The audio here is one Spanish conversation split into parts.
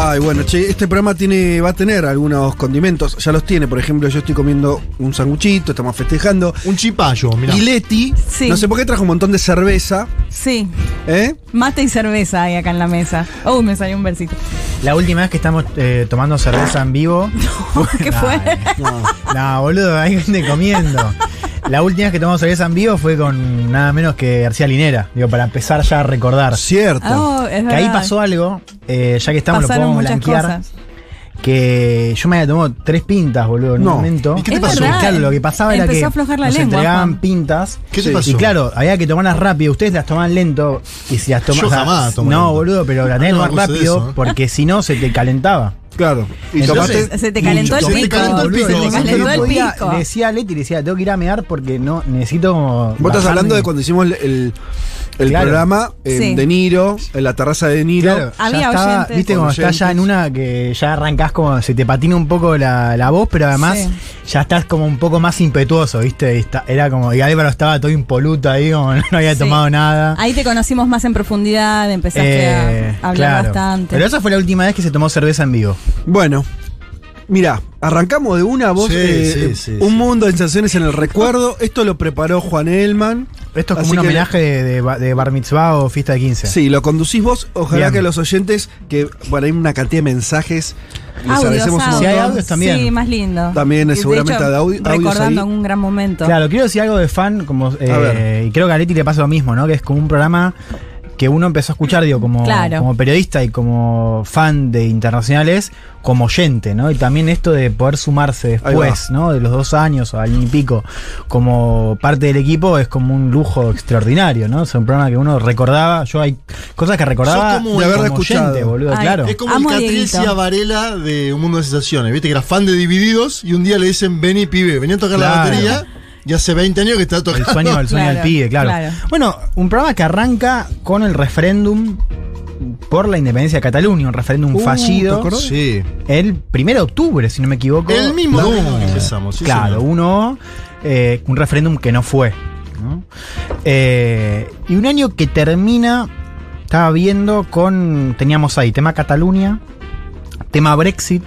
Ay, bueno, che, este programa tiene, va a tener algunos condimentos. Ya los tiene, por ejemplo, yo estoy comiendo un sanguchito, estamos festejando. Un chipallo, mirá. Y Leti, Sí. no sé por qué trajo un montón de cerveza, Sí, ¿eh? mate y cerveza hay acá en la mesa. Oh, me salió un versito. La última vez que estamos eh, tomando cerveza en vivo. ¿Qué fue? No, boludo, hay gente comiendo. La última vez que tomamos cerveza en vivo fue con nada menos que García Linera. Digo, para empezar ya a recordar. Cierto. Oh, es Que ahí pasó algo, eh, ya que estamos, Pasaron lo podemos blanquear. cosas. Que yo me había tomado tres pintas, boludo, en No. un momento. ¿Y qué te Es pasó? verdad. Claro, lo que pasaba era que a aflojar la nos lengua, entregaban Juan. pintas. ¿Qué te Sí. pasó? Y claro, había que tomarlas rápido. Ustedes las tomaban lento. Y si las tomas. Yo jamás tomo No, lento. boludo, pero las tenías que tomar rápido eso, ¿eh? porque si no se te calentaba. Claro. Y Entonces, Se te calentó el Se te pico. calentó el pico, Se te se calentó el podía- pico. Le decía a Leti, le decía, tengo que ir a mear porque no necesito como. Vos estás bajarme". hablando de cuando hicimos el, el, Claro. programa en Sí. De Niro, en la terraza de De Niro. Claro, ya Había estaba, oyentes. viste como estás ya en una que ya arrancás como se te patina un poco la, la voz, pero además Sí. ya estás como un poco más impetuoso, viste, Y está- era como, y Álvaro estaba todo impoluto ahí, como no había Sí. tomado nada. Ahí te conocimos más en profundidad, empezaste Eh, a hablar claro. bastante. Pero esa fue la última vez que se tomó cerveza en vivo. Bueno, mira, arrancamos de una voz. Sí, eh, sí, sí, un sí. mundo de sensaciones en el recuerdo. Esto lo preparó Juan Elman. Esto es como un homenaje de, de, ba- de bar mitzvah o fiesta de 15. Sí, lo conducís vos. Ojalá Bien. que los oyentes, que bueno, hay una cantidad de mensajes. Les Audios, agradecemos un. Si hay montón. audios también. Sí, más lindo. También, Y seguramente, de audi- audios Recordando ahí. un gran momento. Claro, quiero decir algo de fan, como eh, y creo que a Leti le pasa lo mismo, ¿no? Que es como un programa que uno empezó a escuchar, digo, como, Claro. como periodista y como fan de internacionales, como oyente, ¿no? Y también esto de poder sumarse después, ¿no? De los dos años o año y pico, como parte del equipo, es como un lujo extraordinario, ¿no? Es un programa que uno recordaba, yo hay cosas que recordaba Sos como de como escuchado. oyente, boludo, Ay, claro. Es como Amo el. Catricia Varela de Un Mundo de Sensaciones. Viste que era fan de Divididos y un día le dicen, vení pibe, vení a tocar la batería y hace 20 años que está El tocando. sueño, el sueño Claro, del pibe, claro. claro. Bueno, un programa que arranca con el referéndum por la independencia de Cataluña, un referéndum Uh, ¿te fallido. acordás? Sí. El 1 de octubre, si no me equivoco. El mismo No. que empezamos. sí, claro, señor. uno, eh, un referéndum que no fue. ¿no? Eh, y un año que termina, estaba viendo con, teníamos ahí tema Cataluña, tema Brexit,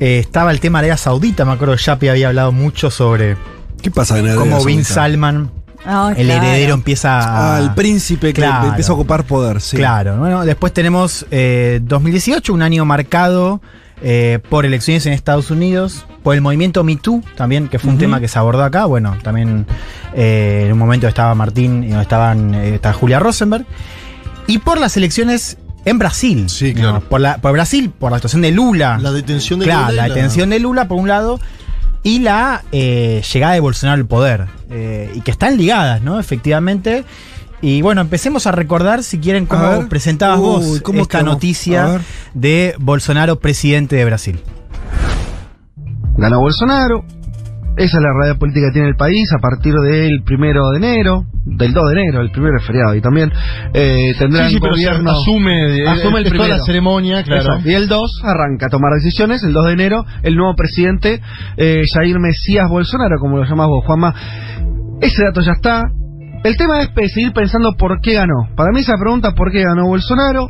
eh, estaba el tema Arabia Saudita, me acuerdo que Yapi había hablado mucho sobre ¿Qué pasa en cómo Bin? Salman, Ah, el claro. heredero, empieza a... Ah, el príncipe que Claro. empieza a ocupar poder, sí. Claro, bueno, después tenemos eh, 2018, un año marcado eh, por elecciones en Estados Unidos, por el movimiento Me Too también, que fue un tema que se abordó acá, bueno, también eh, en un momento estaba Martín y donde estaban, eh, estaba Julia Rosenberg, y por las elecciones en Brasil. Sí, ¿no? claro. Por, la, por Brasil, por la situación de Lula. La detención de Claro, Lula y la detención de Lula por un lado y la eh, llegada de Bolsonaro al poder. eh, y que están ligadas, ¿no? Efectivamente. Y bueno, empecemos a recordar, si quieren, cómo ver. presentabas Uy, vos ¿cómo esta noticia de Bolsonaro, presidente de Brasil. Ganó Bolsonaro. Esa es la realidad política que tiene el país a partir del primero de enero, del 2 de enero, el primer feriado. Y también eh, tendrán Sí, sí, gobierno. asume, asume el es primero. la ceremonia, claro. Exacto. Y el 2 arranca a tomar decisiones. El 2 de enero, el nuevo presidente, eh, Jair Mesías Bolsonaro, como lo llamás vos, Juanma. Ese dato ya está. El tema es pe- seguir pensando por qué ganó. Para mí esa pregunta, ¿por qué ganó Bolsonaro?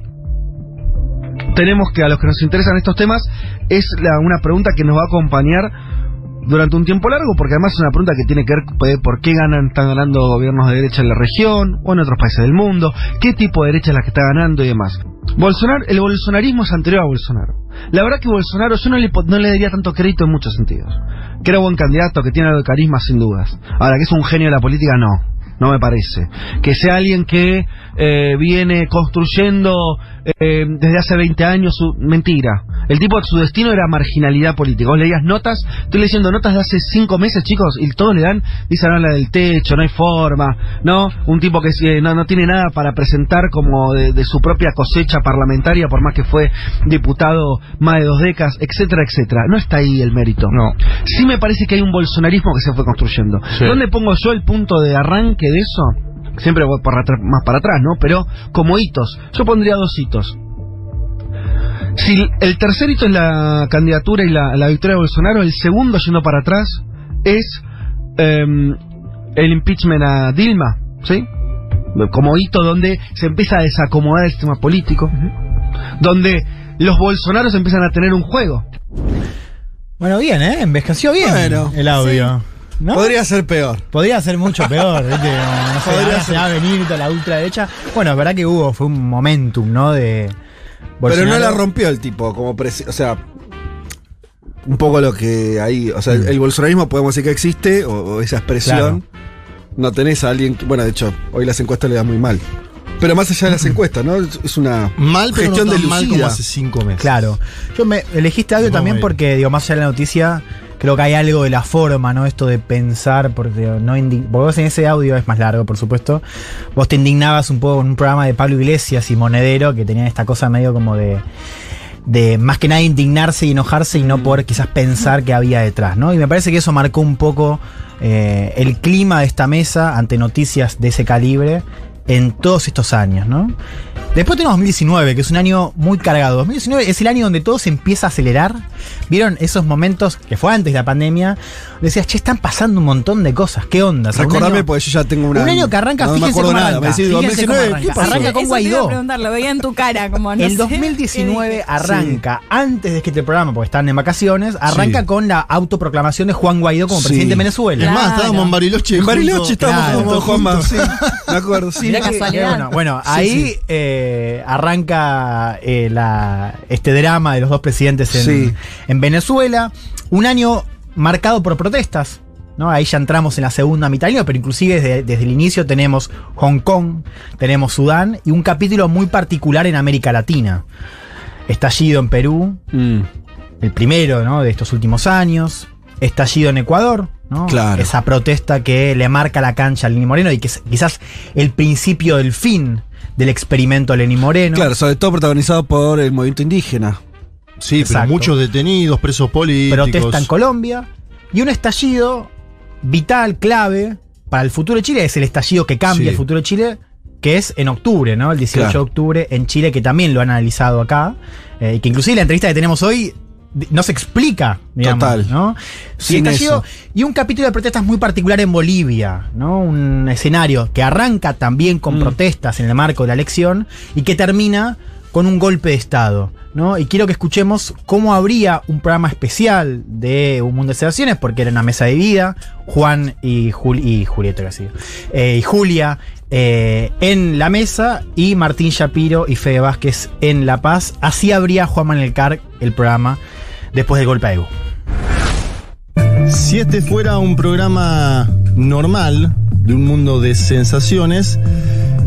Tenemos que, a los que nos interesan estos temas, es la- una pregunta que nos va a acompañar durante un tiempo largo, porque además es una pregunta que tiene que ver eh, por qué ganan, están ganando gobiernos de derecha en la región o en otros países del mundo, qué tipo de derecha es la que está ganando y demás. Bolsonaro, el bolsonarismo es anterior a Bolsonaro. La verdad que Bolsonaro yo no le, no le daría tanto crédito en muchos sentidos. Que era buen candidato, que tiene algo de carisma sin dudas. Ahora, que es un genio de la política, no. No me parece. Que sea alguien que eh, viene construyendo eh, desde hace 20 años su... Mentira. El tipo, su destino era marginalidad política. Vos leías notas, estoy leyendo notas de hace 5 meses, chicos, y todos le dan, dicen habla del techo, no hay forma, ¿no? Un tipo que eh, no, no tiene nada para presentar como de, de su propia cosecha parlamentaria, por más que fue diputado más de dos décadas, etcétera, etcétera. No está ahí el mérito. No. Sí me parece que hay un bolsonarismo que se fue construyendo. Sí. ¿Dónde pongo yo el punto de arranque de eso? Siempre voy para atrás- más para atrás, ¿no? Pero como hitos, yo pondría dos hitos. Si el tercer hito es la candidatura y la, la victoria de Bolsonaro, el segundo yendo para atrás es em, el impeachment a Dilma, ¿sí? Como hito donde se empieza a desacomodar el sistema político, donde los bolsonaros empiezan a tener un juego. Bueno, bien, ¿eh? Envejeció bien Bueno, el audio. ¿No? Podría ser peor. Podría ser mucho peor, ¿viste? No sé, Podría ahora ser. se va a venir toda la ultraderecha. Bueno, es verdad que hubo, fue un momentum, ¿no? De. Pero no la Bolsonaro. rompió el tipo, como presi- o sea, un poco lo que ahí, o sea, Mm. el, el bolsonarismo podemos decir que existe, o, o esa expresión. No tenés a alguien, que- bueno, de hecho, hoy las encuestas le dan muy mal. Pero más allá de las encuestas, ¿no? Es una Mal, pero gestión no tan mal como hace cinco meses. Claro. Yo me elegí este audio No, también porque, digo, más allá de la noticia, creo que hay algo de la forma, ¿no? Esto de pensar, porque no porque vos en ese audio es más largo, por supuesto. Vos te indignabas un poco en un programa de Pablo Iglesias y Monedero, que tenían esta cosa medio como de. de más que nada indignarse y enojarse y no poder quizás pensar qué había detrás, ¿no? Y me parece que eso marcó un poco eh, el clima de esta mesa ante noticias de ese calibre en todos estos años, ¿no? Después tenemos 2019, que es un año muy cargado. 2019 es el año donde todo se empieza a acelerar. ¿Vieron esos momentos que fue antes de la pandemia? Decías, che, están pasando un montón de cosas. ¿Qué onda? O sea, un Recordame, año- porque yo ya tengo una. un año que arranca, no, me fíjense acuerdo cómo nada. arranca. Me decís, Fíjense cómo 2019, ¿qué arranca. Arranca con Eso te iba Guaidó. a preguntar, lo veía en tu cara, como no el sé, 2019 ¿qué dije? arranca, antes de que este programa, porque están en vacaciones, arranca Sí. con la autoproclamación de Juan Guaidó como Sí. presidente de Venezuela. Es más, Claro. estábamos en Bariloche. En Bariloche estábamos Claro, juntos, Juanma. Sí, me acuerdo, sí. Mirá casualidad. bueno. Bueno, ahí eh, arranca eh, la, este drama de los dos presidentes en, Sí. en Venezuela. Un año marcado por protestas. ¿no? Ahí ya entramos en la segunda mitad del año, pero inclusive desde, desde el inicio tenemos Hong Kong, tenemos Sudán y un capítulo muy particular en América Latina. Estallido en Perú, Mm, el primero ¿no? de estos últimos años. Estallido en Ecuador, ¿no? Claro. Esa protesta que le marca la cancha a Lenín Moreno y que es quizás el principio del fin del experimento Lenín Moreno. Claro, sobre todo protagonizado por el movimiento indígena. Sí, pero Exacto. muchos detenidos, presos políticos. Protesta en Colombia. Y un estallido vital, clave para el futuro de Chile. Es el estallido que cambia Sí. el futuro de Chile, que es en octubre, ¿no? El 18 Claro. de octubre en Chile, que también lo han analizado acá. eh, y que inclusive la entrevista que tenemos hoy no se explica, digamos, Total. ¿no? Y, estallido- un capítulo de protestas muy particular en Bolivia, ¿no? Un escenario que arranca también con Mm. protestas en el marco de la elección y que termina con un golpe de Estado, ¿no? Y quiero que escuchemos cómo habría un programa especial de Un Mundo de Sensaciones, porque era una mesa de vida, Juan y, Jul y Julieta, casi, eh, y Julia eh, en la mesa y Martín Shapiro y Fede Vázquez en La Paz. Así habría Juan Manuel Carr el programa después del golpe. Si este fuera un programa normal de un mundo de sensaciones,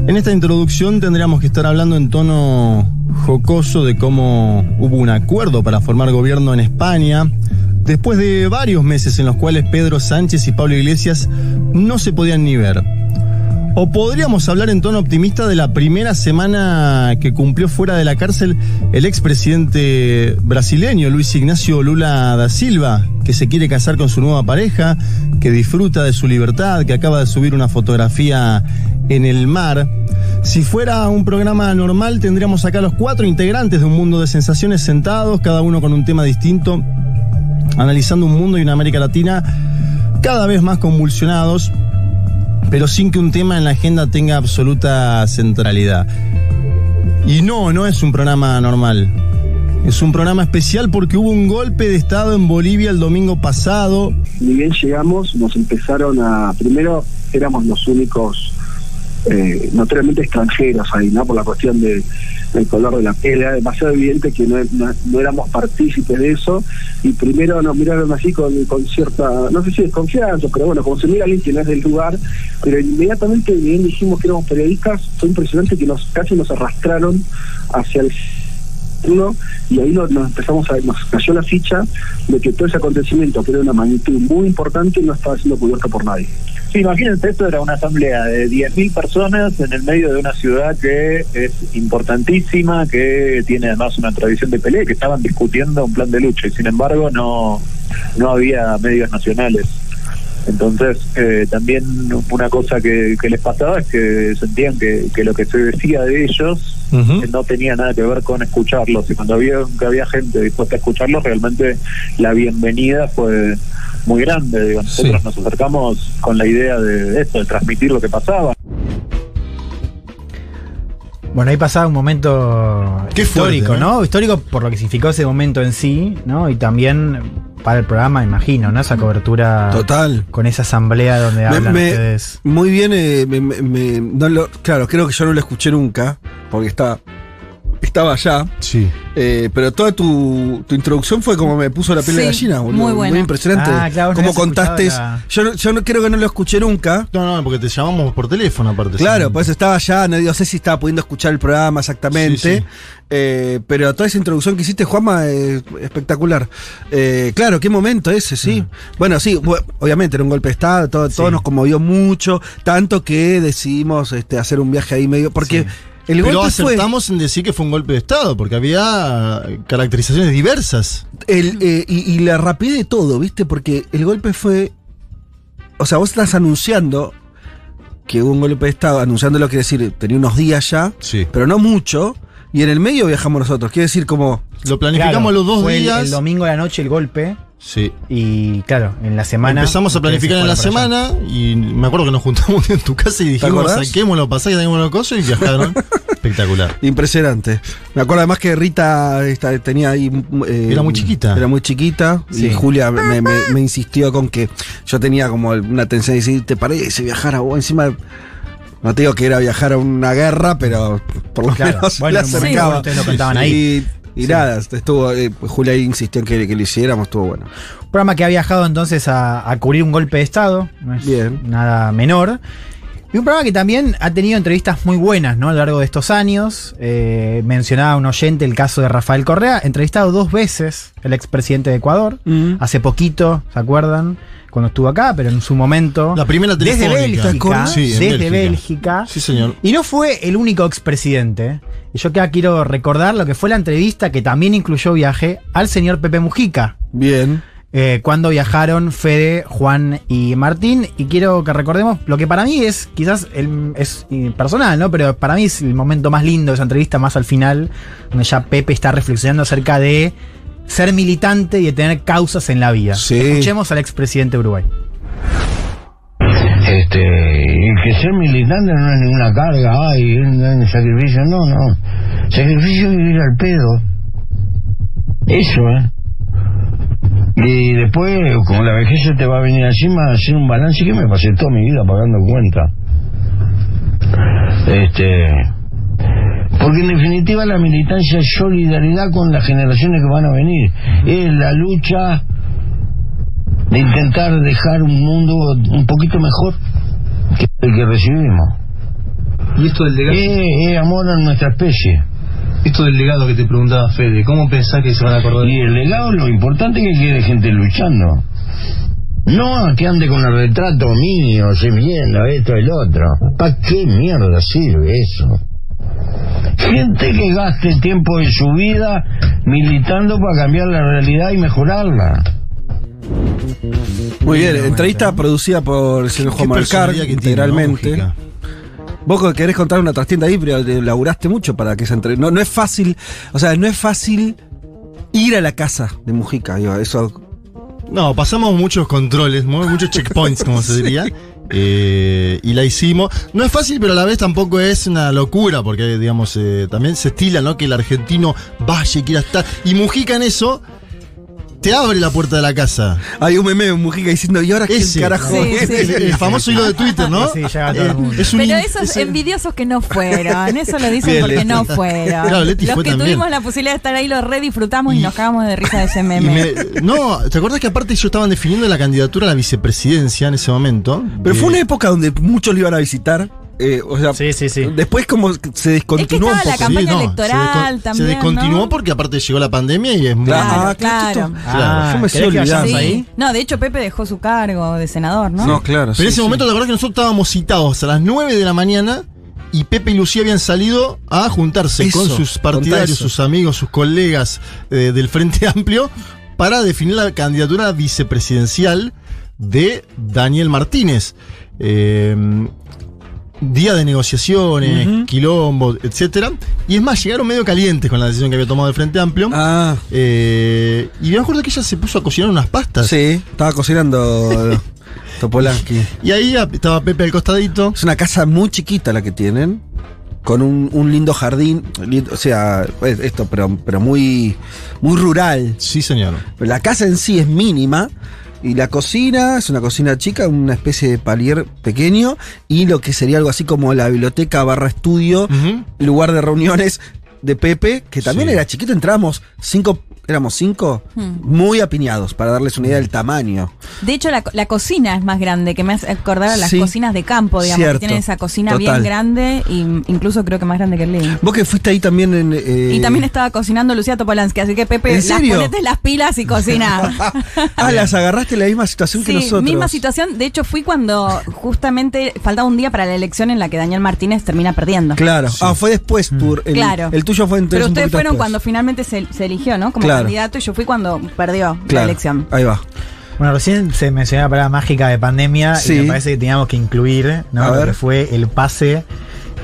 en esta introducción tendríamos que estar hablando en tono jocoso de cómo hubo un acuerdo para formar gobierno en España, después de varios meses en los cuales Pedro Sánchez y Pablo Iglesias no se podían ni ver. O podríamos hablar en tono optimista de la primera semana que cumplió fuera de la cárcel el expresidente brasileño Luis Ignacio Lula da Silva, que se quiere casar con su nueva pareja, que disfruta de su libertad, que acaba de subir una fotografía en el mar. Si fuera un programa normal, tendríamos acá los cuatro integrantes de un mundo de sensaciones sentados, cada uno con un tema distinto, analizando un mundo y una América Latina cada vez más convulsionados pero sin que un tema en la agenda tenga absoluta centralidad. Y no, no es un programa normal. Es un programa especial porque hubo un golpe de Estado en Bolivia el domingo pasado. ni bien llegamos, nos empezaron a. Primero éramos los únicos, eh, notoriamente extranjeros ahí, ¿no? Por la cuestión de, del color de la piel. Era demasiado evidente que no, éramos partícipes de eso. Y primero nos miraron así con, con cierta, no sé si desconfianza, pero bueno, como se mira alguien que no es del lugar. Pero inmediatamente, bien dijimos que éramos periodistas, fue impresionante que nos casi nos arrastraron hacia el uno, y ahí nos, nos empezamos a, nos cayó la ficha de que todo ese acontecimiento, que era de una magnitud muy importante, no estaba siendo cubierto por nadie. Sí, imagínense, esto era una asamblea de 10.000 personas en el medio de una ciudad que es importantísima, que tiene además una tradición de pelea, que estaban discutiendo un plan de lucha y sin embargo no, no había medios nacionales. Entonces, eh, también una cosa que, que les pasaba es que sentían que, que lo que se decía de ellos No tenía nada que ver con escucharlos. Y cuando había, que había gente dispuesta a escucharlos, realmente la bienvenida fue muy grande. Digo, nosotros Sí. nos acercamos con la idea de esto, de transmitir lo que pasaba. Bueno, ahí pasaba un momento Qué histórico, fuerte, ¿no? Histórico por lo que significó ese momento en sí, ¿no? Y también para el programa, imagino, ¿no? Esa cobertura Total. con esa asamblea donde Me- hablan me- ustedes. Muy bien, eh, me- me- me- no lo- claro, creo que yo no lo escuché nunca, porque está, estaba allá, Sí. eh, pero toda tu, tu introducción fue como me puso la piel de Sí, gallina, boludo. muy buena. impresionante. Ah, claro, vos no como contaste. la- Yo, no- yo no, creo que no lo escuché nunca. No, no, porque te llamamos por teléfono aparte. Claro, sí. pues estaba allá, no, no sé si estaba pudiendo escuchar el programa exactamente, Sí, sí. Eh, pero toda esa introducción que hiciste, Juanma, es espectacular. Eh, claro, qué momento ese, sí. Bueno, sí, obviamente era un golpe de Estado, todo, todo nos conmovió mucho, tanto que decidimos este, hacer un viaje ahí medio, porque Sí. el Pero golpe fue... acertamos en decir que fue un golpe de Estado, porque había caracterizaciones diversas. El, eh, y, y la rapidez de todo, ¿viste? Porque el golpe fue. O sea, vos estás anunciando que hubo un golpe de Estado, anunciándolo quiere decir, tenía unos días ya, Sí. pero no mucho, y en el medio viajamos nosotros. Quiere decir, como. Lo planificamos Claro, los dos fue días. El, domingo a la noche el golpe. Sí. Y claro, en la semana. Empezamos a planificar se en la allá. semana y me acuerdo que nos juntamos en tu casa y dijimos, acordás? saquemos los cosas y viajaron. Espectacular. Impresionante. Me acuerdo además que Rita esta, tenía ahí. eh, Era muy chiquita. Era muy chiquita. Sí. Y Julia me, me- me insistió con que yo tenía como una tensión de decir, ¿te parece viajar a vos? Encima. No te digo que era viajar a una guerra, pero por lo Claro. menos Bueno, momento acercaba. ustedes lo contaban Y- ahí. Y, nada, estuvo, eh, Julia insistió en que, que lo hiciéramos, estuvo bueno. Un programa que ha viajado entonces a, a cubrir un golpe de Estado. No es Bien. nada menor. Y un programa que también ha tenido entrevistas muy buenas ¿no? a lo largo de estos años. Eh, mencionaba un oyente el caso de Rafael Correa, entrevistado dos veces el expresidente de Ecuador. Hace poquito, ¿se acuerdan? Cuando estuvo acá, pero en su momento. La primera Desde telefónica. Bélgica. Sí, desde Bélgica. Bélgica. Sí, señor. Y no fue el único expresidente. Y yo acá quiero recordar lo que fue la entrevista que también incluyó viaje al señor Pepe Mujica. Bien. Eh, cuando viajaron Fede, Juan y Martín. Y quiero que recordemos lo que para mí es, quizás el- es eh, personal, ¿no? Pero para mí es el momento más lindo de esa entrevista, más al final, donde ya Pepe está reflexionando acerca de ser militante y de tener causas en la vida. Sí. Escuchemos al expresidente de Uruguay. Este, y que ser militante no es ninguna carga, ay, un un sacrificio, no, no. Sacrificio es vivir al pedo. Eso, ¿eh? Y después, como la vejez se te va a venir encima, hacer un balance que me pasé toda mi vida pagando cuenta. Este. Porque en definitiva la militancia es solidaridad con las generaciones que van a venir. Es la lucha de intentar dejar un mundo un poquito mejor que el que recibimos. Y esto del legado, Es, es amor a nuestra especie. Esto del legado que te preguntaba Fede, ¿cómo pensás que se van a acordar? Y el legado, lo importante es que quede gente luchando. No que ande con el retrato mío, se viendo esto, el otro. ¿Para qué mierda sirve eso? Gente que gaste tiempo de su vida militando para cambiar la realidad y mejorarla. Muy bien, entrevista producida por el señor Juan ¿no, integralmente. Vos querés contar una trastienda ahí, pero laburaste mucho para que esa entrevista. No, no es fácil, o sea, no es fácil ir a la casa de Mujica, digo, eso. No, pasamos muchos controles, mu- muchos checkpoints, como se diría. eh, y la hicimos. No es fácil, pero a la vez tampoco es una locura, porque, digamos, eh, también se estila, ¿no? Que el argentino vaya y quiera estar. Y Mujica en eso te abre la puerta de la casa. Hay un meme de Mujica diciendo, ¿y ahora quién carajo? Sí, es?" sí. El, el famoso hilo de Twitter, ¿no? Sí, llega a todo el Eh, mundo. es un Pero esos es- envidiosos que no fueron, eso lo dicen Bien, porque Leti. no fueron. Claro, Leti Los fue que también. tuvimos la posibilidad de estar ahí lo re disfrutamos y, Y- nos cagamos de risa de ese meme. me- no, ¿te acuerdas que aparte ellos estaban definiendo la candidatura a la vicepresidencia en ese momento? Pero fue Eh, una época donde muchos lo iban a visitar. Eh, o sea, Sí, sí, sí. después como se Es que descontinuó estaba la un poco. campaña no, electoral se también, Se descontinuó ¿no? porque aparte llegó la pandemia y es muy... Claro, Claro, ah, claro. Claro, yo me ¿querés estoy olvidando. Sí. ahí? No, de hecho Pepe dejó su cargo de senador, ¿no? No, claro. Pero sí, en ese sí. momento, ¿te acordás que nosotros estábamos citados a las 9 de la mañana y Pepe y Lucía habían salido a juntarse Eso, con sus partidarios, sus amigos, sus colegas eh, del Frente Amplio para definir la candidatura vicepresidencial de Daniel Martínez. Eh, día de negociaciones, Ujú. quilombo, etcétera. Y es más, llegaron medio calientes con la decisión que había tomado el Frente Amplio. Ah, Eh, y me acuerdo que ella se puso a cocinar unas pastas. sí, estaba cocinando Topolansky. Y ahí estaba Pepe al costadito. Es una casa muy chiquita la que tienen, con un, un lindo jardín, lindo- o sea, es- esto, pero, pero muy, muy rural. Sí, señor. La casa en sí es mínima. Y la cocina es una cocina chica, una especie de palier pequeño. Y lo que sería algo así como la biblioteca barra estudio, lugar de reuniones de Pepe, que también Sí. era chiquito. Entrábamos cinco, éramos cinco, Hmm. muy apiñados, para darles una idea del tamaño. De hecho, la, la cocina es más grande, que me hace acordar a las Sí. cocinas de campo, digamos, Cierto. que tienen esa cocina Total. bien grande, y incluso creo que más grande que el living. Vos que fuiste ahí también en. eh, Y también estaba cocinando Lucía Topolansky, así que Pepe, ¿En las ponete las pilas y cocina. ah, las agarraste en la misma situación que nosotros. misma situación. De hecho, fui cuando justamente faltaba un día para la elección en la que Daniel Martínez termina perdiendo. Claro. Ah, fue después tu. El, Claro. El tuyo fue entonces. Pero ustedes fueron después. cuando finalmente se, se eligió, ¿no? Como Claro. Candidato y yo fui cuando perdió la Claro. elección. Ahí va. Bueno, recién se mencionó la palabra mágica de pandemia Sí. y me parece que teníamos que incluir, ¿no? Lo que fue el pase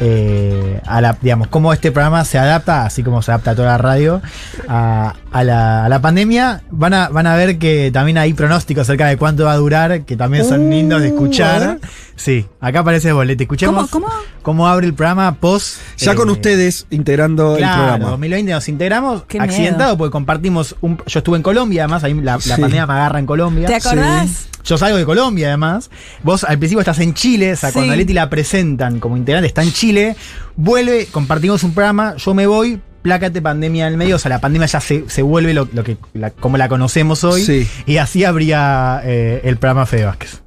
eh, a la, digamos, cómo este programa se adapta, así como se adapta a toda la radio, a, a la, a la pandemia. Van a, van a ver que también hay pronósticos acerca de cuánto va a durar, que también son Uh, lindos de escuchar. Sí, acá aparece bolete. Escuchemos ¿Cómo, cómo? cómo abre el programa post. Ya con eh, ustedes integrando Claro, el programa. 2020 nos integramos, Qué accidentado miedo. porque compartimos un, yo estuve en Colombia, además ahí la, la Sí. pandemia me agarra en Colombia. ¿Te acordás? Yo salgo de Colombia, además. Vos al principio estás en Chile, o sea, Sí. cuando a Leti la presentan como integrante, está en Chile, vuelve, compartimos un programa, yo me voy, plácate pandemia en el medio, o sea, la pandemia ya se, se vuelve lo, lo que, la- como la conocemos hoy, Sí. y así habría eh, el programa Fede Vázquez.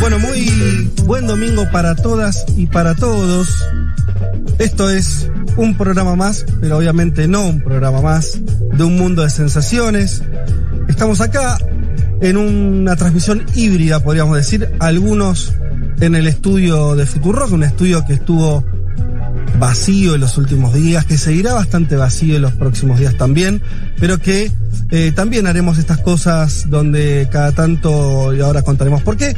Bueno, muy buen domingo para todas y para todos. Esto es un programa más, pero obviamente no un programa más, de un mundo de sensaciones. Estamos acá en una transmisión híbrida, podríamos decir, algunos en el estudio de Futurock, un estudio que estuvo vacío en los últimos días, que seguirá bastante vacío en los próximos días también, pero que eh, también haremos estas cosas donde cada tanto, y ahora contaremos por qué,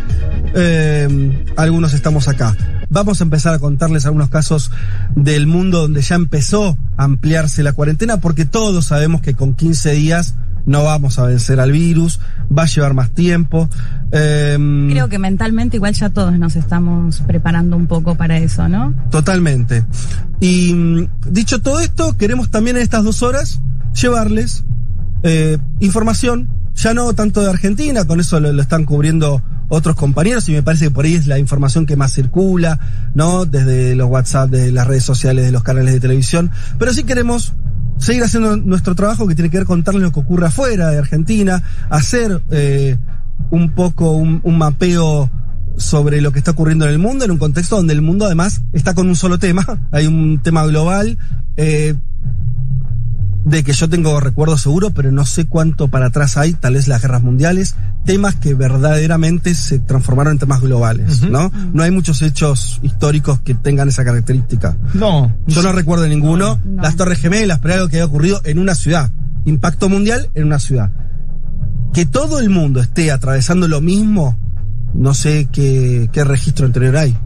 eh, algunos estamos acá. Vamos a empezar a contarles algunos casos del mundo donde ya empezó a ampliarse la cuarentena, porque todos sabemos que con 15 días no vamos a vencer al virus, va a llevar más tiempo. Eh, Creo que mentalmente igual ya todos nos estamos preparando un poco para eso, ¿no? Totalmente. Y mm, dicho todo esto, queremos también en estas dos horas llevarles eh, información, ya no tanto de Argentina, con eso lo, lo están cubriendo otros compañeros y me parece que por ahí es la información que más circula, ¿no? Desde los WhatsApp, de las redes sociales, de los canales de televisión, pero sí queremos seguir haciendo nuestro trabajo que tiene que ver contarles lo que ocurre afuera de Argentina, hacer eh, un poco un, mapeo sobre lo que está ocurriendo en el mundo, en un contexto donde el mundo además está con un solo tema, hay un tema global, eh, de que yo tengo recuerdo seguro, pero no sé cuánto para atrás hay, tal vez las guerras mundiales, temas que verdaderamente se transformaron en temas globales, ¿no? No hay muchos hechos históricos que tengan esa característica. No. Yo no recuerdo ninguno. No. Las Torres Gemelas, pero algo que haya ocurrido en una ciudad. Impacto mundial en una ciudad. Que todo el mundo esté atravesando lo mismo, no sé qué, qué registro anterior hay.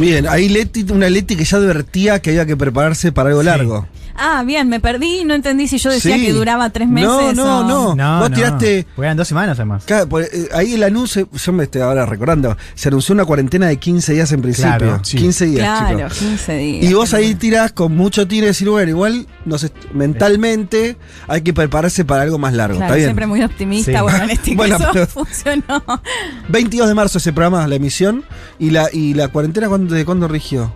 Bien, ahí Leti, una Leti que ya advertía que había que prepararse para algo largo. Ah, bien, me perdí no entendí si yo decía Sí. que duraba tres meses. No, no, o- no. Vos tiraste- eran dos semanas además. Claro, por- eh, ahí el anuncio, yo me estoy ahora recordando, se anunció una cuarentena de 15 días en principio. Claro, sí. 15 días, Claro, chicos. 15 días. Y vos ahí tirás con mucho tiro y decir, bueno, igual nos est- mentalmente hay que prepararse para algo más largo. Claro, ¿Está bien? siempre muy optimista, Sí. bueno, en este Bueno, caso pero- funcionó. 22 de marzo ese programa, la emisión. ¿Y la, y la cuarentena cuándo, de cuándo rigió?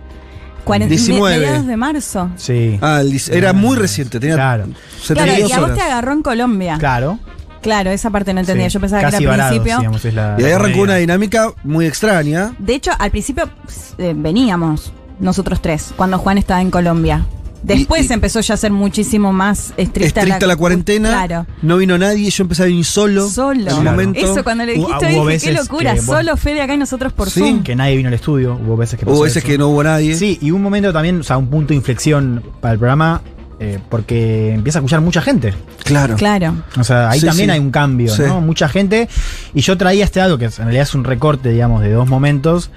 40, 19. mediados de marzo. Sí. Ah, era muy reciente, tenía Claro. 72 Claro, y a vos horas. te agarró en Colombia. Claro, Claro. esa parte no entendía. Sí. Yo pensaba que era al principio. digamos, es la- Y ahí arrancó una dinámica muy extraña. De hecho, al principio eh, veníamos nosotros tres, cuando Juan estaba en Colombia. Después Y- y- empezó ya a ser muchísimo más estricta, Estricta la cuarentena. Claro. No vino nadie, yo empecé a venir solo. Solo. En un Claro. momento. Eso cuando le dijiste hubo dije, qué locura, que, bueno, solo Fede acá y nosotros por Sí. Zoom. Que nadie vino al estudio, hubo veces que pasó Hubo veces eso. que no hubo nadie. Sí, y un momento también, o sea, un punto de inflexión para el programa eh, porque empieza a escuchar mucha gente. Claro. Claro. O sea, ahí Sí, también sí. hay un cambio, Sí. ¿no? Mucha gente. Y yo traía este dato, que en realidad es un recorte, digamos, de dos momentos,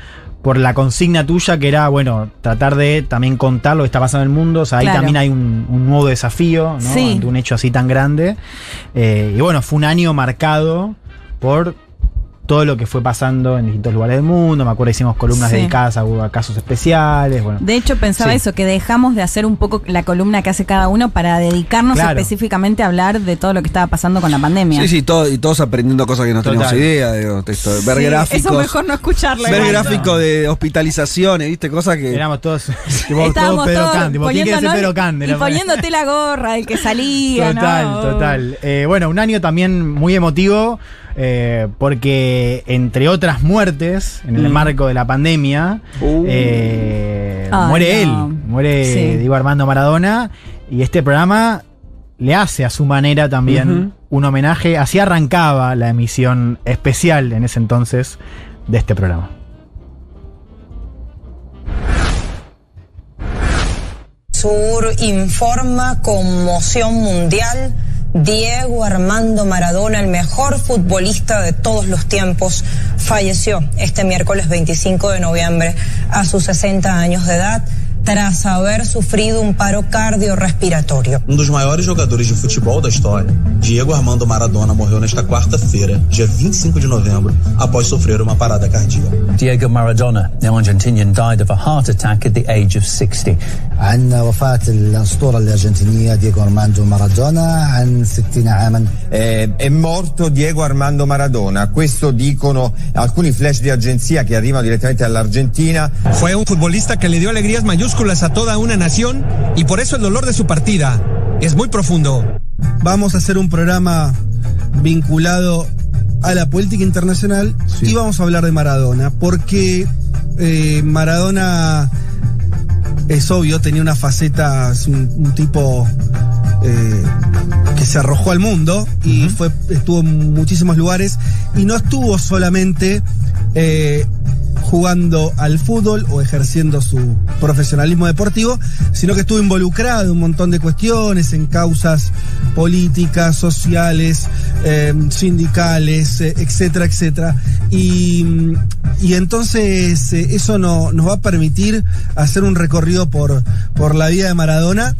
por la consigna tuya, que era, bueno, tratar de también contar lo que está pasando en el mundo. O sea, ahí Claro. también hay un, un nuevo desafío, ¿no? Sí. Ante un hecho así tan grande. Eh, y bueno, fue un año marcado por todo lo que fue pasando en distintos lugares del mundo. Me acuerdo hicimos columnas Sí. dedicadas a, a casos especiales. Bueno, De hecho, pensaba Sí. eso, que dejamos de hacer un poco la columna que hace cada uno para dedicarnos Claro. específicamente a hablar de todo lo que estaba pasando con la pandemia. Sí, sí, todo, y todos aprendiendo cosas que no teníamos idea. Digo, texto, ver Sí, gráficos. Eso mejor no escucharlo. ver gráficos de hospitalizaciones, ¿viste? Cosas que. éramos todos tipo, Estábamos todo Pedro todos Can, tipo, ¿quién quiere ser Pedro Can? Y poniéndote la gorra del que salía, Total, ¿no? total. Eh, bueno, un año también muy emotivo eh, porque entre otras muertes en el Mm. marco de la pandemia Uh. eh, muere no. él, muere Sí. Diego Armando Maradona y este programa le hace a su manera también un homenaje. Así arrancaba la emisión especial en ese entonces de este programa. Sur informa conmoción mundial. Diego Armando Maradona, el mejor futbolista de todos los tiempos, falleció este miércoles 25 de noviembre a sus 60 años de edad tras haber sufrido un paro cardiorrespiratorio. Um dos maiores jogadores de futebol da história, Diego Armando Maradona morreu nesta quarta-feira, dia 25 de novembro, após sofrer uma parada cardíaca. Diego Maradona, the Argentinian, died of a heart attack at the age of 60. عن وفاة الأسطورة الأرجنتينية دييغو أرماندو مارادونا عن 60 عاما Eh, è morto Diego Armando Maradona, questo dicono alcuni flash di agenzia che arrivano direttamente dall'Argentina. Fue un futbolista que le dio alegrías mayúsculas a toda una nación y por eso el dolor de su partida es muy profundo. Vamos a hacer un programa vinculado a la política internacional y vamos a hablar de Maradona, porque eh, Maradona es obvio, tenía una faceta, es un, un tipo eh, que se arrojó al mundo y fue, estuvo en muchísimos lugares y no estuvo solamente eh, jugando al fútbol o ejerciendo su profesionalismo deportivo, sino que estuvo involucrado en un montón de cuestiones, en causas políticas, sociales, eh, sindicales, eh, etcétera, etcétera. Y, y entonces eh, eso no- nos va a permitir hacer un recorrido por, por la vida de Maradona.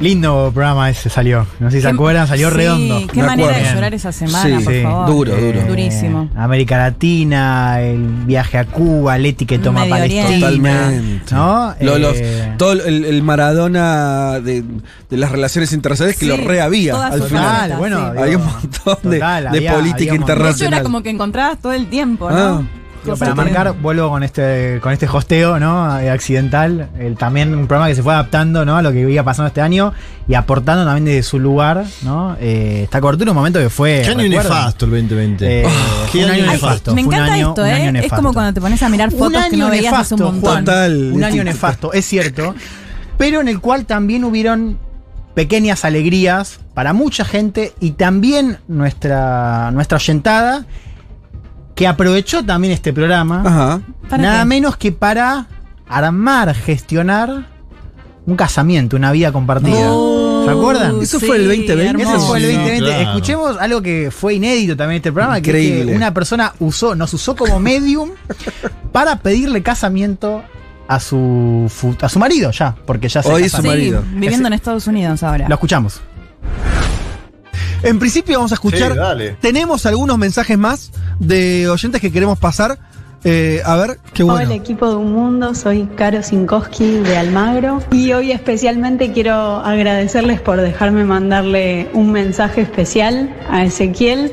Lindo programa ese salió. No sé si se acuerdan, salió sí, redondo. qué manera de llorar esa semana, Sí, por sí, favor. duro, duro. Durísimo. América Latina, el viaje a Cuba, Leti que toma Medio Palestina. Totalmente. ¿No? Los- Eh, todo el, el Maradona de, de las relaciones internacionales que Sí, lo re había toda al final. faceta, bueno, digo, Había un montón de, total, de había- política internacional. era como que encontrabas todo el tiempo, ¿no? Ah. Digo, para marcar, vuelvo con este, con este hosteo, ¿no? Eh, accidental. El- también un programa que se fue adaptando, ¿no? A lo que iba pasando este año y aportando también desde su lugar, ¿no? Eh, esta cobertura, un momento que fue. Qué año nefasto el 2020. Eh, Qué fue un año Ay, nefasto. me un encanta año- esto, ¿eh? Es como cuando te pones a mirar Un fotos que no veías hace un nefasto, montón. Total. Un año Leti. nefasto, es cierto. Pero en el cual también hubieron pequeñas alegrías para mucha gente y también nuestra, nuestra oyentada que aprovechó también este programa. Ajá. ¿Para nada qué? menos que para armar, gestionar un casamiento, una vida compartida. Oh, ¿Se acuerdan? Eso fue el 2020. Eso fue el Sí, 2020. claro. Escuchemos algo que fue inédito también en este programa, que, es Increíble. que una persona usó, nos usó como medium para pedirle casamiento a su a su marido ya, porque ya se Hoy casaron. su Sí, marido. viviendo en Estados Unidos ahora. Lo escuchamos. En principio vamos a escuchar. Sí, dale. Tenemos algunos mensajes más de oyentes que queremos pasar. Eh, a ver, qué bueno. Hola equipo de Un Mundo, soy Caro Sinkowski de Almagro y hoy especialmente quiero agradecerles por dejarme mandarle un mensaje especial a Ezequiel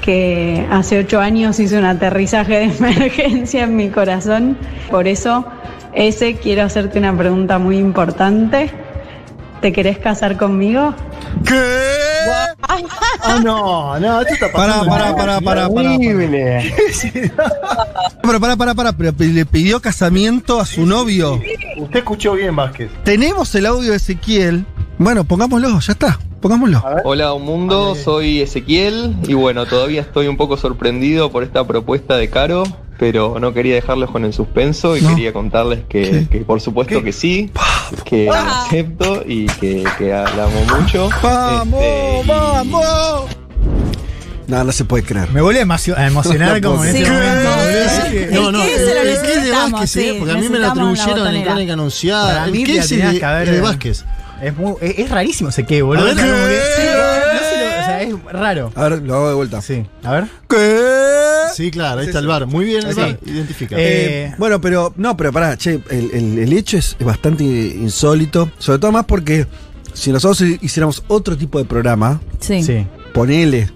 que hace ocho años hizo un aterrizaje de emergencia en mi corazón. Por eso, ese quiero hacerte una pregunta muy importante. ¿Te querés casar conmigo? Ah, no, no, esto está pasando. pará, pará, pará, pará. Horrible. Pero pará, pará, pará. Pero le pidió casamiento a su novio. Usted escuchó bien, Vázquez. Tenemos el audio de Ezequiel. Bueno, pongámoslo, ya está. Pongámoslo. Hola un mundo, soy Ezequiel y bueno, todavía estoy un poco sorprendido por esta propuesta de Caro. Pero no quería dejarlos con el suspenso y quería contarles que, que por supuesto que sí, que la acepto y que, que la amo mucho. ¡Vamos, Este, y- vamos! No, no se puede creer. Me volví a emocio- a emocionar No como en este momento. Sí. Es que- No, no, ¿Qué se lo el que es de Vázquez, sí, ¿eh? porque a mí me lo atribuyeron en. Crónica Anunciada. Para El que es de, que haber- de Vázquez. Es, muy- es, es rarísimo ese que, boludo. ¿qué? no se lo- o sea, es raro. A ver, lo hago de vuelta. Sí, a ver. Sí, claro, ahí está el bar. Muy bien, el bar. Identifica. Eh, bueno, pero no, pero pará, che, el, el- el hecho es, bastante insólito, sobre todo más porque si nosotros hiciéramos otro tipo de programa, Sí. Sí. ponele,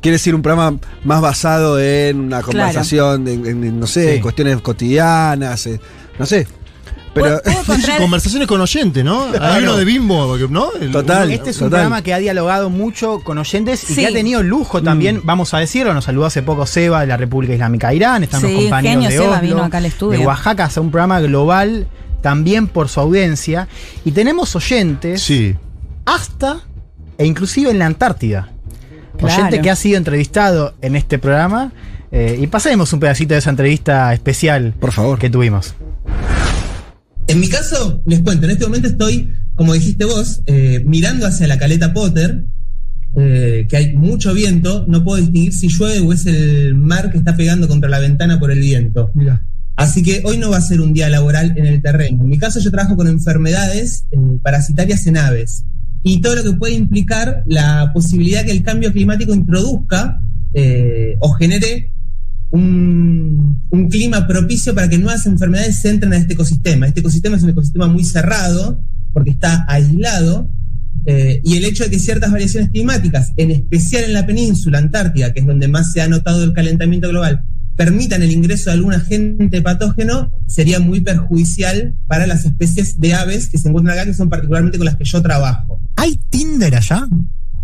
quiere decir un programa más basado en una conversación, en, en, no sé, Sí. cuestiones cotidianas, eh, no sé. Pero ¿Puedo Sí, encontrar- conversaciones con oyentes, ¿no? Hay uno de Bimbo, ¿no? El- Total. Este es un Total. programa que ha dialogado mucho con oyentes y Sí. que ha tenido lujo también, Mm. vamos a decirlo, nos saludó hace poco Seba de la República Islámica de Irán, están los compañeros genio de Seba Oslo, vino acá al estudio. de Oaxaca, hace un programa global también por su audiencia y tenemos oyentes Sí. hasta e inclusive en la Antártida. Claro. Oyente que ha sido entrevistado en este programa eh, y pasemos un pedacito de esa entrevista especial Por favor. que tuvimos. En mi caso, les cuento, en este momento estoy, como dijiste vos, eh, mirando hacia la caleta Potter, eh, que hay mucho viento, no puedo distinguir si llueve o es el mar que está pegando contra la ventana por el viento. Mira. Así que hoy no va a ser un día laboral en el terreno. En mi caso yo trabajo con enfermedades eh, parasitarias en aves y todo lo que puede implicar la posibilidad que el cambio climático introduzca eh, o genere un, clima propicio para que nuevas enfermedades entren a este ecosistema. Este ecosistema es un ecosistema muy cerrado porque está aislado eh, y el hecho de que ciertas variaciones climáticas, en especial en la península antártida, que es donde más se ha notado el calentamiento global, permitan el ingreso de algún agente patógeno, sería muy perjudicial para las especies de aves que se encuentran acá, que son particularmente con las que yo trabajo. ¿Hay Tinder allá?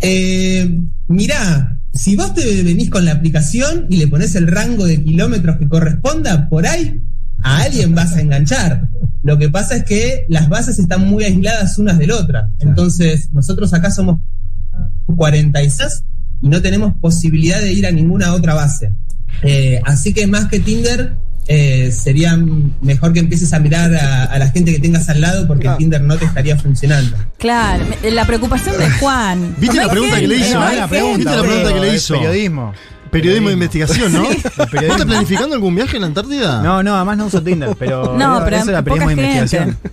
Eh, mirá, si vos te venís con la aplicación y le pones el rango de kilómetros que corresponda, por ahí a alguien vas a enganchar. Lo que pasa es que las bases están muy aisladas unas de la otra. Entonces, nosotros acá somos 46 y no tenemos posibilidad de ir a ninguna otra base. Eh, así que más que Tinder, eh, sería mejor que empieces a mirar a, a la gente que tengas al lado porque el Tinder no te estaría funcionando. Claro, la preocupación de Juan. ¿Viste No la pregunta que le hizo? no ¿Viste la pregunta que le hizo? Periodismo. Periodismo de investigación, ¿no? Sí, ¿Vos estás planificando algún viaje en la Antártida? No, no, además no uso Tinder, pero No, pero eso era periodismo de investigación.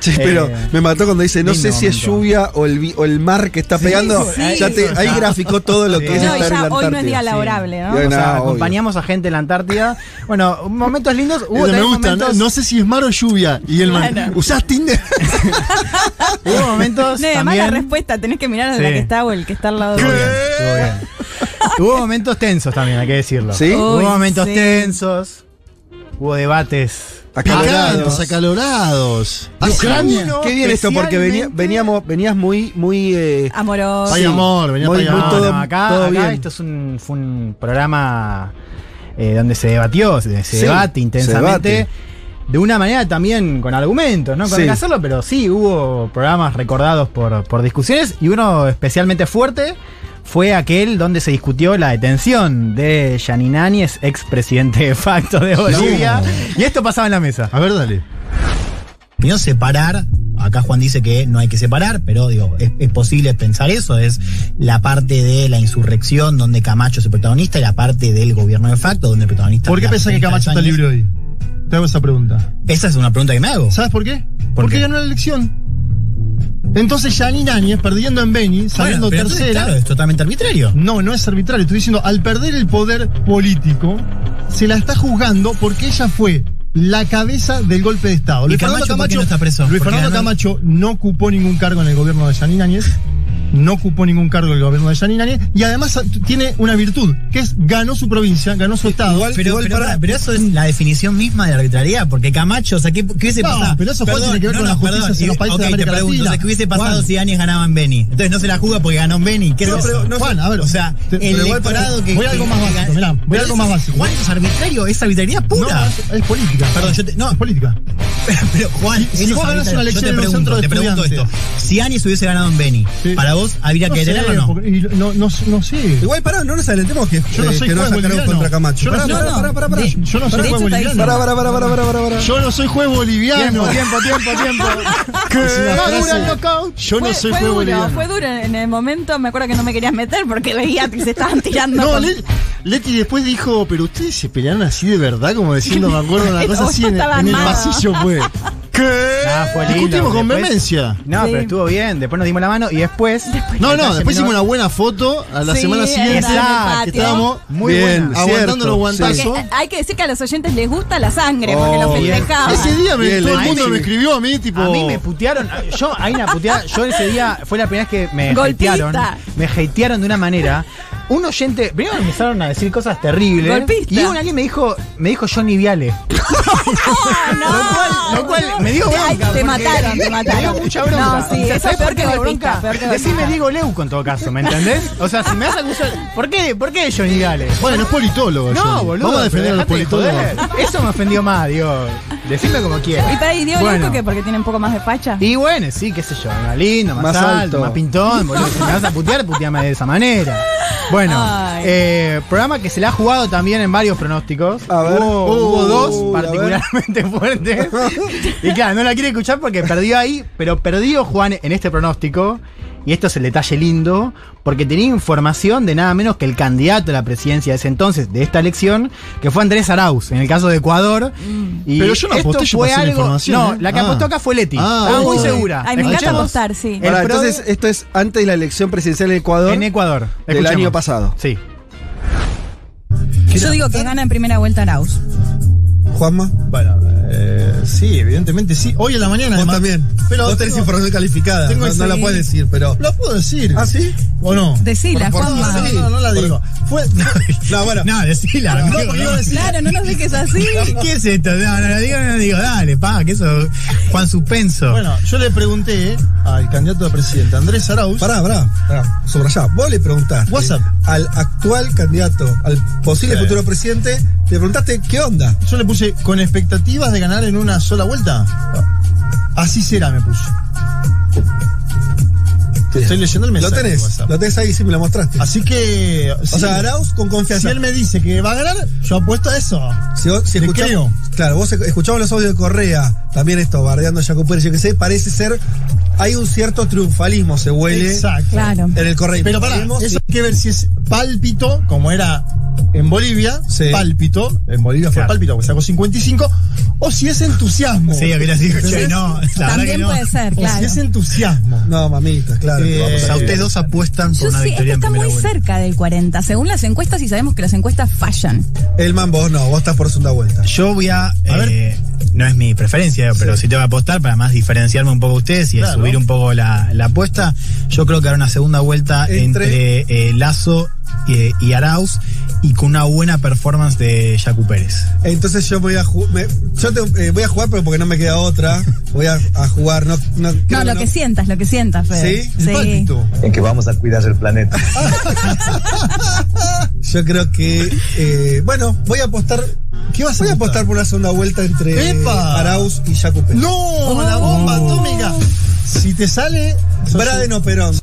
Che, pero Eh, me mató cuando dice, no sé si es momento. lluvia o el, vi- o el mar que está Sí, pegando. sí, ya te- ahí ya. graficó todo lo Sí. que es No, y estar en ya la hoy no es Antártida. día laborable, ¿no? Sí. O sea, acompañamos a gente en la Antártida. Bueno, momentos lindos. Hubo me gusta, momentos, no, no sé si es mar o lluvia. Y el man, Claro. ¿usás Tinder? hubo momentos No, además también. la respuesta, tenés que mirar a la que está o el que está al lado de Hubo momentos tensos también, hay que decirlo. ¿Sí? Hubo Uy, momentos sí. tensos. Hubo debates. Picantes, acalorados. Ucrania. Qué bien esto, porque venía- veníamos, venías muy, muy. eh, Amoroso. Hay amor, venía Muy- todo- No, acá, todo acá bien. esto es un, fue un programa eh, donde se debatió, se, se Sí, debate se intensamente. debate. De una manera también con argumentos, ¿no? Con Sí. que hacerlo, pero sí, hubo programas recordados por, por discusiones y uno especialmente fuerte fue aquel donde se discutió la detención de Yanin Áñez, ex presidente de facto de Bolivia. Y esto pasaba en la mesa. A ver, dale. Primero separar, acá Juan dice que no hay que separar, pero digo, es, es posible pensar eso, es la parte de la insurrección donde Camacho es el protagonista y la parte del gobierno de facto donde el protagonista ¿Por qué pensás que Camacho está libre hoy? Te hago esa pregunta. Esa es una pregunta que me hago. ¿Sabes por qué? ¿Por Porque qué? ganó la elección. Entonces Janine Áñez, perdiendo en Beni, saliendo Bueno, pero entonces, tercera. claro, es totalmente arbitrario. No, no es arbitrario. Estoy diciendo, al perder el poder político, se la está juzgando porque ella fue la cabeza del golpe de Estado. ¿Y Camacho por qué no está preso? Luis Fernando ganó- Camacho no ocupó ningún cargo en el gobierno de Janine Áñez. No ocupó ningún cargo en el gobierno de Áñez. Y además tiene una virtud, que es ganó su provincia, ganó su estado. Pero, pero, pará, pero eso es la definición misma de arbitrariedad, porque Camacho, o sea, ¿qué, qué hubiese No, pasado? pero eso, Juan, tiene que ver con las justicias en los países de ok, América te pregunto, Latina. o sea, ¿qué hubiese pasado Juan. si Áñez ganaba en Beni? Entonces no se la juzga porque ganó en Beni. ¿Qué es eso? Juan, a ver, o sea, te- el electorado que. voy a algo más básico, mirá, voy a algo más básico. Juan, eso es arbitrario, es arbitrariedad pura. No, es, política. Perdón, yo te, no, Es política. pero Juan, Si- vos arbitrario. una elección en pregunto, centro de te pregunto esto. Si Áñez hubiese ganado en Beni, para vos Arauz, habría que sé, tenerlo o no. no, no, no sé. Igual pará, no nos adelantemos que, Yo no eh, soy que no juez boliviano. contra Camacho. Yo no Pará, soy- pará, pará, pará. De- yo no soy juez boliviano. Pará, pará, pará, pará, pará. Yo no soy juez boliviano. Tiempo, tiempo, tiempo, tiempo. Yo no soy juez boliviano. fue duro en el momento. Me acuerdo que no me querías meter porque veía que se estaban tirando. No, Leti después dijo, pero ustedes se pelearon así de verdad, como diciendo, me acuerdo una cosa así en, en el pasillo fue. ¿Qué? Ah, fue lindo. Discutimos con Después- vehemencia. No, Sí. pero estuvo bien. Después nos dimos la mano y después. No, no, después hicimos una buena foto a la Sí, semana siguiente. en el Exacto, que patio. estábamos Muy Bien, buena. aguantando cierto, los guantazos. Porque, hay que decir que a los oyentes les gusta la sangre porque Oh, lo bien. festejaban. Ese día me- Bien, todo el mundo me escribió a mí, tipo. A mí me putearon. Yo, hay una puteada. Yo ese día fue la primera vez que me Golpista. hatearon. Me hatearon de una manera. Un oyente. Primero empezaron a decir cosas terribles. Golpista. Y un alguien me dijo, me dijo Johnny Viale. No, no, Lo cual- lo cual me dio bronca, Ay, te mataron, te Me dio mataron. mucha bronca. No, sí, O sea, ¿sabes por que qué me golpista. bronca? Decime golpista. Diego Leuco en todo caso, ¿me entendés? O sea, si me vas a acusar. ¿Por qué? ¿Por qué Johnny Viale? Bueno, es politólogo. No, Johnny. boludo. Vamos a defender a los politólogos. joder. Eso me ofendió más, Dios. Decime como quieras. Y para ahí Diego Bueno. Que porque tiene un poco más de facha. Y bueno, sí, qué sé yo, más lindo, más, Más alto, alto. más pintón, boludo. Si me vas a putear, puteame de esa manera. Bueno, eh, programa que se le ha jugado también en varios pronósticos. A ver. Hubo, Uh, hubo dos particularmente fuertes. y claro, no la quiere escuchar porque perdió ahí, pero perdió Juan en este pronóstico. Y esto es el detalle lindo, porque tenía información de nada menos que el candidato a la presidencia de ese entonces, de esta elección, que fue Andrés Arauz, en el caso de Ecuador. Y Pero yo no esto aposté, yo fue pasé la algo. información, No, ¿eh? la que Ah. apostó acá fue Leti. Ah, Estaba muy uy. segura. Ay, me encanta apostar, sí. Entonces, esto es antes de la elección presidencial en Ecuador En Ecuador. del Escuchemos. año pasado. Sí. Yo digo que gana en primera vuelta Arauz. Juanma. Bueno, eh, sí, evidentemente sí. Hoy en la mañana. Vos además- también. Pero Vos tenés tengo- información calificada. tengo no, ese- no la puedes decir, pero. Lo puedo decir. ¿Ah, sí? ¿O no? Decila, Por- por- Juanma. No, no, no la digo. Fue. No, bueno. No, decila, No, no. decir- Claro, no nos dejes así. ¿Qué es esto? No, no lo digo, no lo digo. Dale, pa, que eso. Juan Suspenso. Bueno, yo le pregunté al candidato a presidente, Andrés Arauz. Pará, pará, pará. Sobre allá. Vos le preguntaste WhatsApp. al actual candidato, al posible futuro presidente, le preguntaste qué onda. Yo le puse con expectativas de ganar en una sola vuelta. Así será, me puse. Te estoy leyendo el Lo mensaje. de tenés, lo tenés ahí, sí me lo mostraste. Así que. o sea, Arauz con confianza. Si él me dice que va a ganar, yo apuesto a eso. Si, vos- si escuchamos-. Claro, vos escuchamos los audios de Correa, también esto, bardeando a Jaco Pérez, yo que sé, parece ser. Hay un cierto triunfalismo, se huele Exacto. Claro. en el correo. Pero pará, eso hay que ver si es pálpito, como era en Bolivia, Sí. pálpito, en Bolivia fue Claro. pálpito, porque sacó 55, o si es entusiasmo. Sí, decir, che, ¿Entendés? no, la También que no. puede ser, O claro. si es entusiasmo. No, mamita, claro. Eh, vamos O sea, a- ustedes dos apuestan por Yo una sí, es que está muy vuelta. cerca del 40. Según las encuestas, y sabemos que las encuestas fallan. Elman, vos no, vos estás por segunda vuelta. Yo voy a. A ver. No es mi preferencia, pero si tengo que apostar para más diferenciarme un poco de ustedes y Claro. subir un poco la, la apuesta, yo creo que hará una segunda vuelta Entre- entre, eh, Lazo eh, y Arauz y con una buena performance de Jacu Pérez. Entonces yo voy a jugar. Yo te- eh, voy a jugar, pero porque no me queda otra. Voy a, a jugar. No, no, No, lo no. que sientas, lo que sientas, Fede. ¿Sí? Pálpito. En que vamos a cuidar el planeta. Yo creo que. eh, bueno, voy a apostar. ¿Qué vas a Voy a apostar por una segunda vuelta entre ¡Epa! Arauz y Jaco Pérez. ¡No! ¡La bomba atómica! Si te sale. Braden o Perón.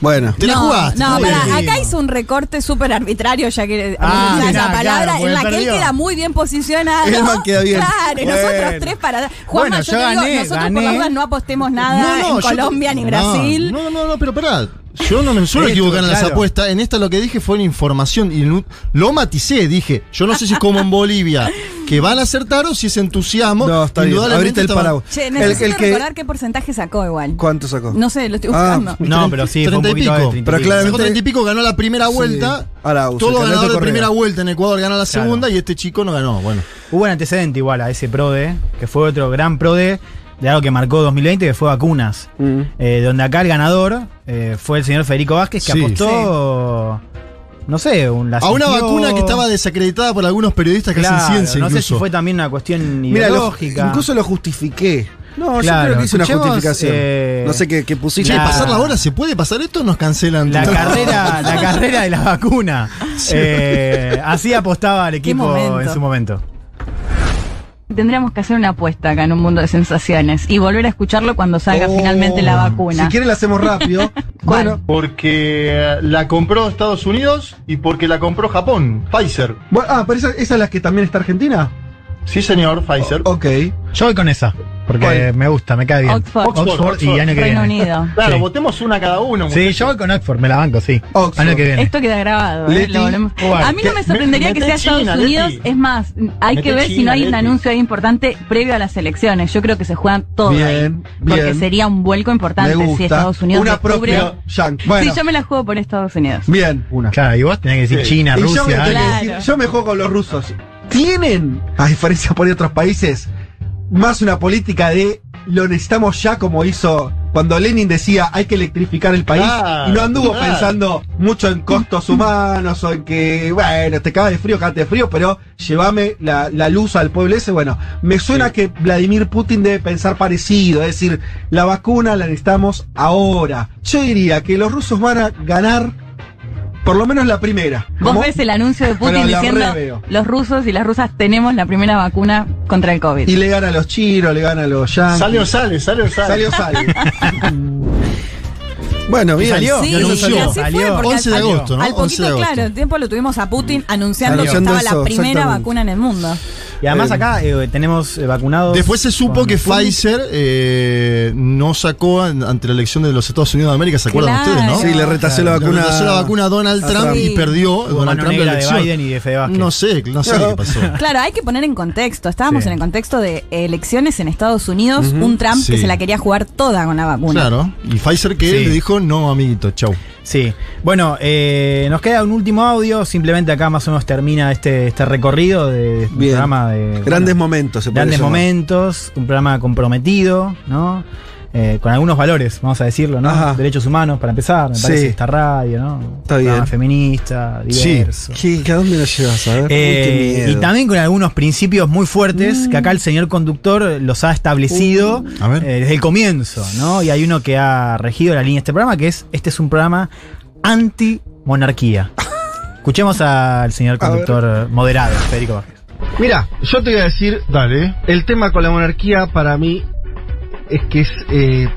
Bueno. Te la no, jugaste. no, bien. acá hizo un recorte súper arbitrario, ya que Ah, mirá, palabra, claro, en la que él queda muy bien posicionado. Elman queda bien. Claro, y nosotros Bueno. tres para. Juanma, Bueno, yo, yo te digo, gané, nosotros por las dudas no apostemos nada No, no, en Colombia ni no, Brasil. No, no, no, pero pará. Yo no me suelo Esto, equivocar en las apuestas. En esta lo que dije fue una información. Y lo maticé. Dije, yo no sé si es como en Bolivia, que van a acertar o si es entusiasmo. No, está bien. Abriste el paraguas. Che, El- necesito el que- recordar qué porcentaje sacó igual. ¿Cuánto sacó? No sé, lo estoy Ah, buscando. No, pero sí, fue un 30 y pico. de 30 y Pero pico. claramente- Sacó 30 y pico, ganó la primera Sí. vuelta. Arauz, el Todo ganador de Correa. primera vuelta en Ecuador ganó la Claro. segunda y este chico no ganó. Bueno. Hubo un antecedente igual a ese PRODE, que fue otro gran PRODE de algo que marcó 2020, que fue vacunas. Mm. Eh, donde acá el ganador eh, fue el señor Federico Vázquez, que Sí. apostó, no sé, un, la A una vacuna que estaba desacreditada por algunos periodistas que Claro, hacen ciencia. no sé incluso. si fue también una cuestión Mira, lo- ideológica. incluso lo justifiqué. No, Claro, yo creo que hice una justificación. eh, no sé qué, qué pusiste. Che, La- pasar la hora, ¿se puede pasar esto o nos cancelan? La todo? carrera, la carrera de la vacuna. Eh, así apostaba al equipo en su momento. Tendríamos que hacer una apuesta acá en un mundo de sensaciones y volver a escucharlo cuando salga Oh. finalmente la vacuna. Si quieren la hacemos rápido. bueno, Porque eh, la compró Estados Unidos y porque la compró Japón, Pfizer. bueno, ah, pero esa, esa es la que también está Argentina. Sí, señor, Pfizer. Ok. Yo voy con esa, porque ¿Cuál? me gusta, me cae bien. Oxford. y año que Reino viene. Unido. Claro, Sí. votemos una cada uno. Sí, muchachos. yo voy con Oxford, me la banco, sí. Oxford. Año que viene. Esto queda grabado. ¿eh? Lo A mí no me sorprendería me- que sea Estados Unidos. Leti. Es más, hay Mete que ver si no hay un anuncio ahí importante previo a las elecciones. Yo creo que se juegan todo ahí. Bien, Porque bien. sería un vuelco importante si Estados Unidos Una descubre- propia. Bueno, Sí, yo me la juego por Estados Unidos. bien, una. Claro, y vos tenés que decir Sí. China, Rusia. yo me juego con los rusos. ¿Tienen, a diferencia por ahí de otros países, más una política de lo necesitamos ya como hizo cuando Lenin decía hay que electrificar el país Claro, y no anduvo claro. pensando mucho en costos humanos o en que, bueno, te cagas de frío, cagate de frío, pero llévame la, la luz al pueblo ese. Bueno, me suena que Vladimir Putin debe pensar parecido, es decir, la vacuna la necesitamos ahora. Yo diría que los rusos van a ganar por lo menos la primera. Vos ves el anuncio de Putin Bueno, diciendo los rusos y las rusas tenemos la primera vacuna contra el COVID. Y le gana a los chinos, le gana a los yankees. Sale o sale, sale o sale. Salió, sale. bueno, bien. salió? Sí, anunció. y así Salió. fue, porque 11 de agosto, ¿no? al 11 de poquito, agosto. claro, el tiempo lo tuvimos a Putin anunciando que estaba la primera vacuna en el mundo. Y además Eh, acá eh, tenemos eh, vacunados. Después se supo que Sputnik. Pfizer eh, no sacó an- ante la elección de los Estados Unidos de América, ¿se acuerdan Claro. ustedes, no? Sí, le retrasó la Le vacuna. retrasó la vacuna a Donald a Trump Trump. y perdió Hubo Donald Trump la de elección. Biden y de Fede Vázquez. No sé, no sé qué pasó. Claro, hay que poner en contexto. Estábamos Sí. en el contexto de elecciones en Estados Unidos, un Trump que se la quería jugar toda con la vacuna. Claro. Y Pfizer que Sí. le dijo, no, amiguito, chau. Sí. Bueno, eh, nos queda un último audio. Simplemente acá más o menos termina este, este recorrido de, Bien. programa de. Grandes bueno, momentos, se puede Grandes llamar. momentos. Un programa comprometido, ¿no? Eh, con algunos valores, vamos a decirlo, ¿no? Ajá. Derechos humanos, para empezar, me Sí. parece esta radio, ¿no? Está bien. feminista, Sí. diverso. ¿Qué, ¿A dónde nos llevas a ver? Eh, y también con algunos principios muy fuertes que acá el señor conductor los ha establecido A ver. eh, desde el comienzo, ¿no? Y hay uno que ha regido la línea de este programa, que es, este es un programa anti-monarquía. Escuchemos al señor conductor moderado, Federico Vázquez. Mira, yo te voy a decir, Dale. el tema con la monarquía para mí es que es eh,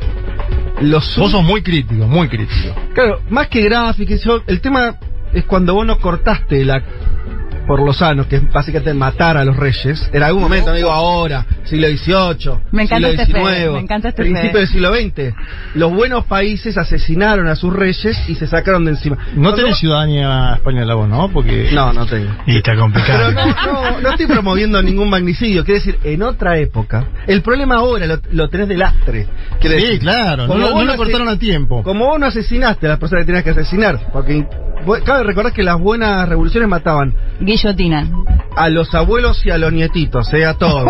los Vos sos muy crítico, muy crítico. Claro, más que gráficos, el tema es cuando vos no cortaste la por los sanos, que es básicamente matar a los reyes. En algún momento, no digo ahora, siglo XVIII, Me encanta siglo este XIX, me encanta este principio del siglo XX. Los buenos países asesinaron a sus reyes y se sacaron de encima. No Cuando tenés vos- ciudadanía española vos, ¿no? Porque... No, no tengo. Y está Pero complicado. no, no, no estoy promoviendo ningún magnicidio. Quiero decir, en otra época, el problema ahora lo, lo tenés de lastre. Sí, decir, claro, no, como no lo cortaron a tiempo. Como vos no asesinaste a las personas que tenías que asesinar, porque cabe recordar que las buenas revoluciones mataban Guillotina. a los abuelos y a los nietitos, eh, a todos.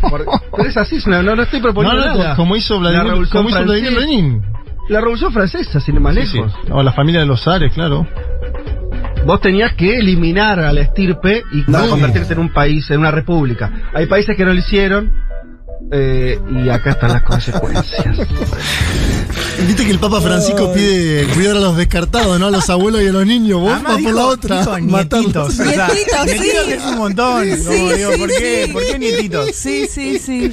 Pero es así, no, no, no estoy No, proponiendo no, nada. como hizo La Vladimir, revolución como hizo Vladimir Lenin. La revolución francesa, sin ir más Sí, sí. lejos. O la familia de los zares, claro. Vos tenías que eliminar a la estirpe y No. convertirte en un país, en una república. Hay países que no lo hicieron. Eh, y acá están las consecuencias. Viste que el Papa Francisco pide cuidar a los descartados, ¿no? A los abuelos y a los niños. Vos Además vas por la otra. dijo matarlos. nietitos. O sea, Nietitos, nietitos sí. es un montón. Sí, Como digo, sí, ¿por, qué, sí. ¿Por qué nietitos? Sí, sí, sí.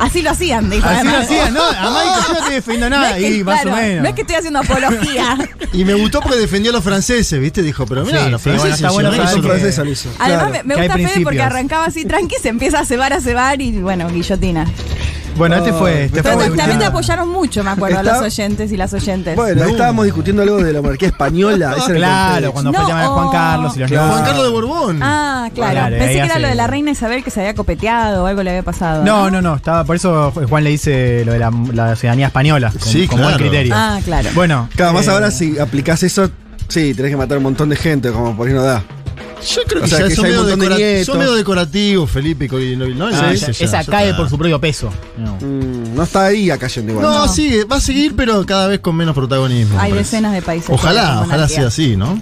Así lo hacían, dijo. Así lo hacían, ¿no? Además yo no estoy defendiendo No nada. es que- y más claro, o menos. No es que estoy haciendo apología. Y me gustó porque defendió a los franceses, ¿viste? Dijo, pero mira, Sí, los sí, bueno, franceses. está bueno que- hizo. Además, Claro. me, me gusta Fede porque arrancaba así tranqui, se empieza a cebar, a cebar y bueno, guillotina. Bueno, este fue. Este fue también te apoyaron mucho, me acuerdo, Está- los oyentes y las oyentes. Bueno, ahí estábamos discutiendo algo de la monarquía española. ese era el Claro, contexto. cuando fue No, el tema de Juan oh. Carlos y los Claro. Juan Carlos de Borbón. Ah, claro. Claro, Pensé ahí que era hace- lo de la reina Isabel que se había copeteado o algo le había pasado. No, no, no, estaba, por eso Juan le dice lo de la, la ciudadanía española, con, Sí, con buen claro. criterio. Ah, claro. Bueno, Claro, más eh, ahora si aplicás eso, sí, tenés que matar un montón de gente, como por ahí no da. Yo creo O que, sea, que son, medio decora- son medio decorativos, Felipe y no, no, ah, ya- esa ya cae por su propio peso. No. Mm, no está ahí cayendo igual. No, sigue, va a seguir, pero cada vez con menos protagonismo. Hay decenas de países. Ojalá, ojalá sea así, ¿no?